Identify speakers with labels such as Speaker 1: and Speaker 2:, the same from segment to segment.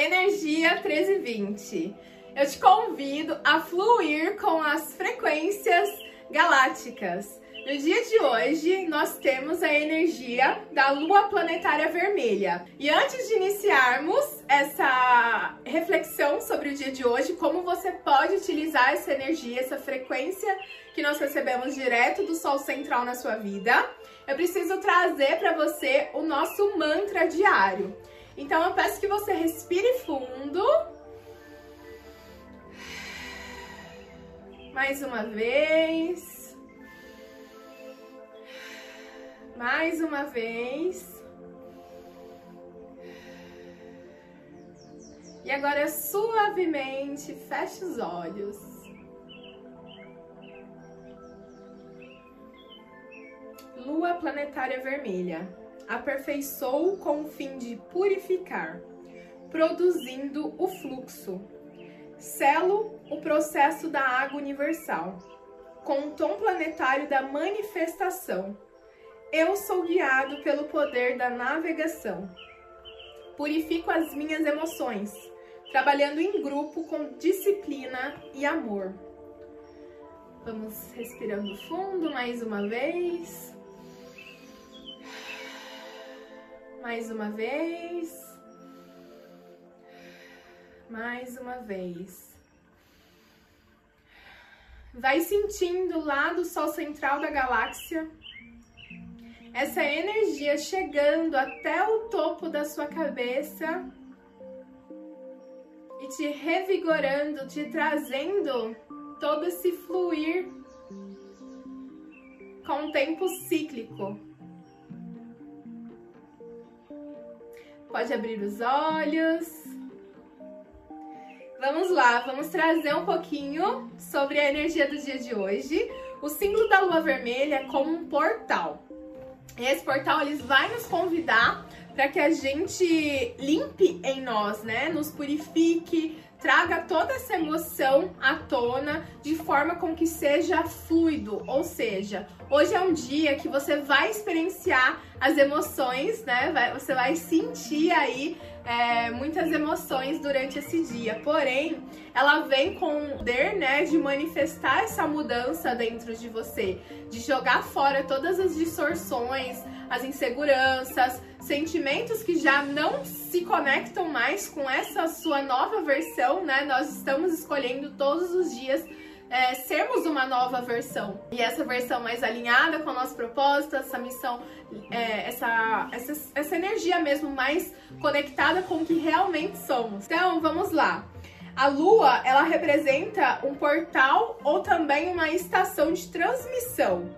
Speaker 1: Energia 1320. Eu te convido a fluir com as frequências galácticas. No dia de hoje, nós temos a energia da lua planetária vermelha. E antes de iniciarmos essa reflexão sobre o dia de hoje, como você pode utilizar essa energia, essa frequência que nós recebemos direto do Sol Central na sua vida, eu preciso trazer para você o nosso mantra diário. Então eu peço que você respire fundo. Mais uma vez. Mais uma vez. E agora suavemente feche os olhos. Lua planetária vermelha aperfeiçoou com o fim de purificar, produzindo o fluxo. Selo o processo da água universal, com o tom planetário da manifestação. Eu sou guiado pelo poder da navegação. Purifico as minhas emoções, trabalhando em grupo com disciplina e amor. Vamos respirando fundo mais uma vez. Mais uma vez. Mais uma vez. Vai sentindo lá do Sol central da galáxia essa energia chegando até o topo da sua cabeça e te revigorando, te trazendo todo esse fluir com o tempo cíclico. Pode abrir os olhos. Vamos lá, vamos trazer um pouquinho sobre a energia do dia de hoje. O símbolo da lua vermelha é como um portal. Esse portal eles vai nos convidar para que a gente limpe em nós, né? Nos purifique, traga toda essa emoção à tona de forma com que seja fluido, ou seja, hoje é um dia que você vai experienciar as emoções, né? Vai, você vai sentir aí é, muitas emoções durante esse dia. Porém, ela vem com o poder, né, de manifestar essa mudança dentro de você, de jogar fora todas as distorções, as inseguranças, sentimentos que já não se conectam mais com essa sua nova versão, né? Nós estamos escolhendo todos os dias é, sermos uma nova versão. E essa versão mais alinhada com o nosso propósito, essa missão, é, essa, essa, essa energia mesmo mais conectada com o que realmente somos. Então, vamos lá. A lua, ela representa um portal ou também uma estação de transmissão.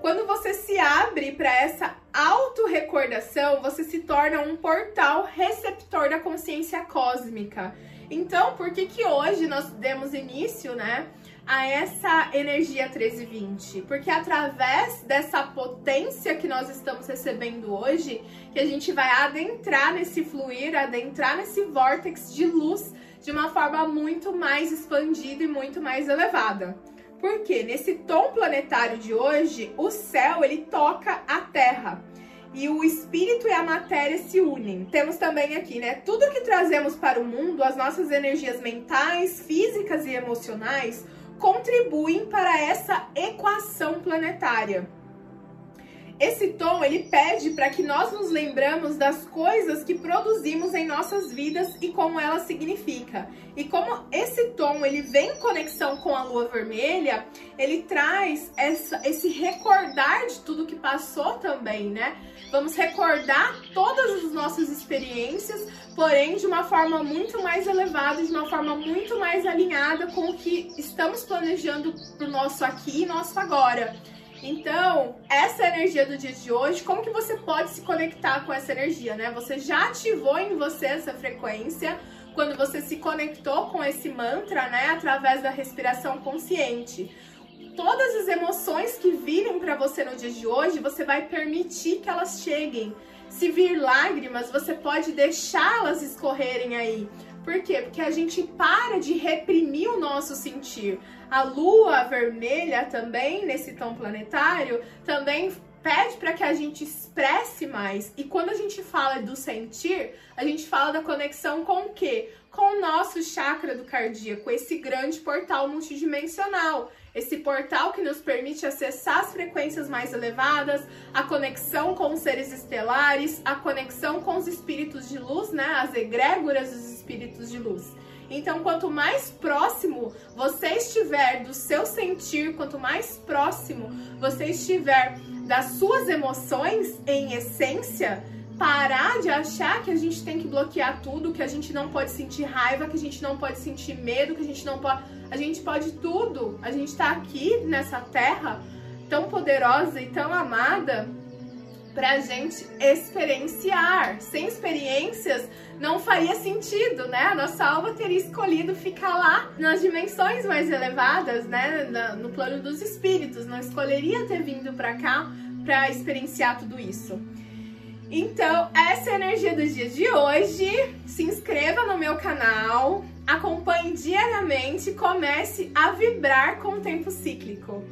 Speaker 1: Quando você se abre para essa autorrecordação, você se torna um portal receptor da consciência cósmica. Então, por que que hoje nós demos início, né, a essa energia 1320? Porque através dessa potência que nós estamos recebendo hoje, que a gente vai adentrar nesse fluir, adentrar nesse vórtex de luz de uma forma muito mais expandida e muito mais elevada. Porque nesse tom planetário de hoje, o céu ele toca e o espírito e a matéria se unem. Temos também aqui, né, tudo que trazemos para o mundo, as nossas energias mentais, físicas e emocionais contribuem para essa equação planetária. Esse tom ele pede para que nós nos lembramos das coisas que produzimos em nossas vidas e como ela significa. E como esse tom ele vem em conexão com a lua vermelha, ele traz essa, esse recordar de tudo que passou também, né? Vamos recordar todas as nossas experiências, porém de uma forma muito mais elevada, de uma forma muito mais alinhada com o que estamos planejando para o nosso aqui e nosso agora. Então, essa energia do dia de hoje, como que você pode se conectar com essa energia, né? Você já ativou em você essa frequência quando você se conectou com esse mantra, né, através da respiração consciente. Todas as emoções que virem para você no dia de hoje, você vai permitir que elas cheguem. Se vir lágrimas, você pode deixá-las escorrerem aí. Por quê? Porque a gente para de reprimir o nosso sentir. A lua vermelha também, nesse tom planetário, também pede para que a gente expresse mais. E quando a gente fala do sentir, a gente fala da conexão com o quê? Com o nosso chakra do cardíaco, esse grande portal multidimensional. Esse portal que nos permite acessar as frequências mais elevadas, a conexão com os seres estelares, a conexão com os espíritos de luz, né? As egrégoras dos espíritos de luz. Então, quanto mais próximo você estiver do seu sentir, quanto mais próximo você estiver das suas emoções em essência, parar de achar que a gente tem que bloquear tudo, que a gente não pode sentir raiva, que a gente não pode sentir medo, que a gente não pode. A gente pode tudo. A gente tá aqui nessa terra tão poderosa e tão amada pra gente experienciar. Sem experiências não faria sentido, né? A nossa alma teria escolhido ficar lá nas dimensões mais elevadas, né? No plano dos espíritos, não escolheria ter vindo pra cá para experienciar tudo isso. Então, essa é a energia do dia de hoje. Se inscreva no meu canal, acompanhe diariamente, comece a vibrar com o tempo cíclico.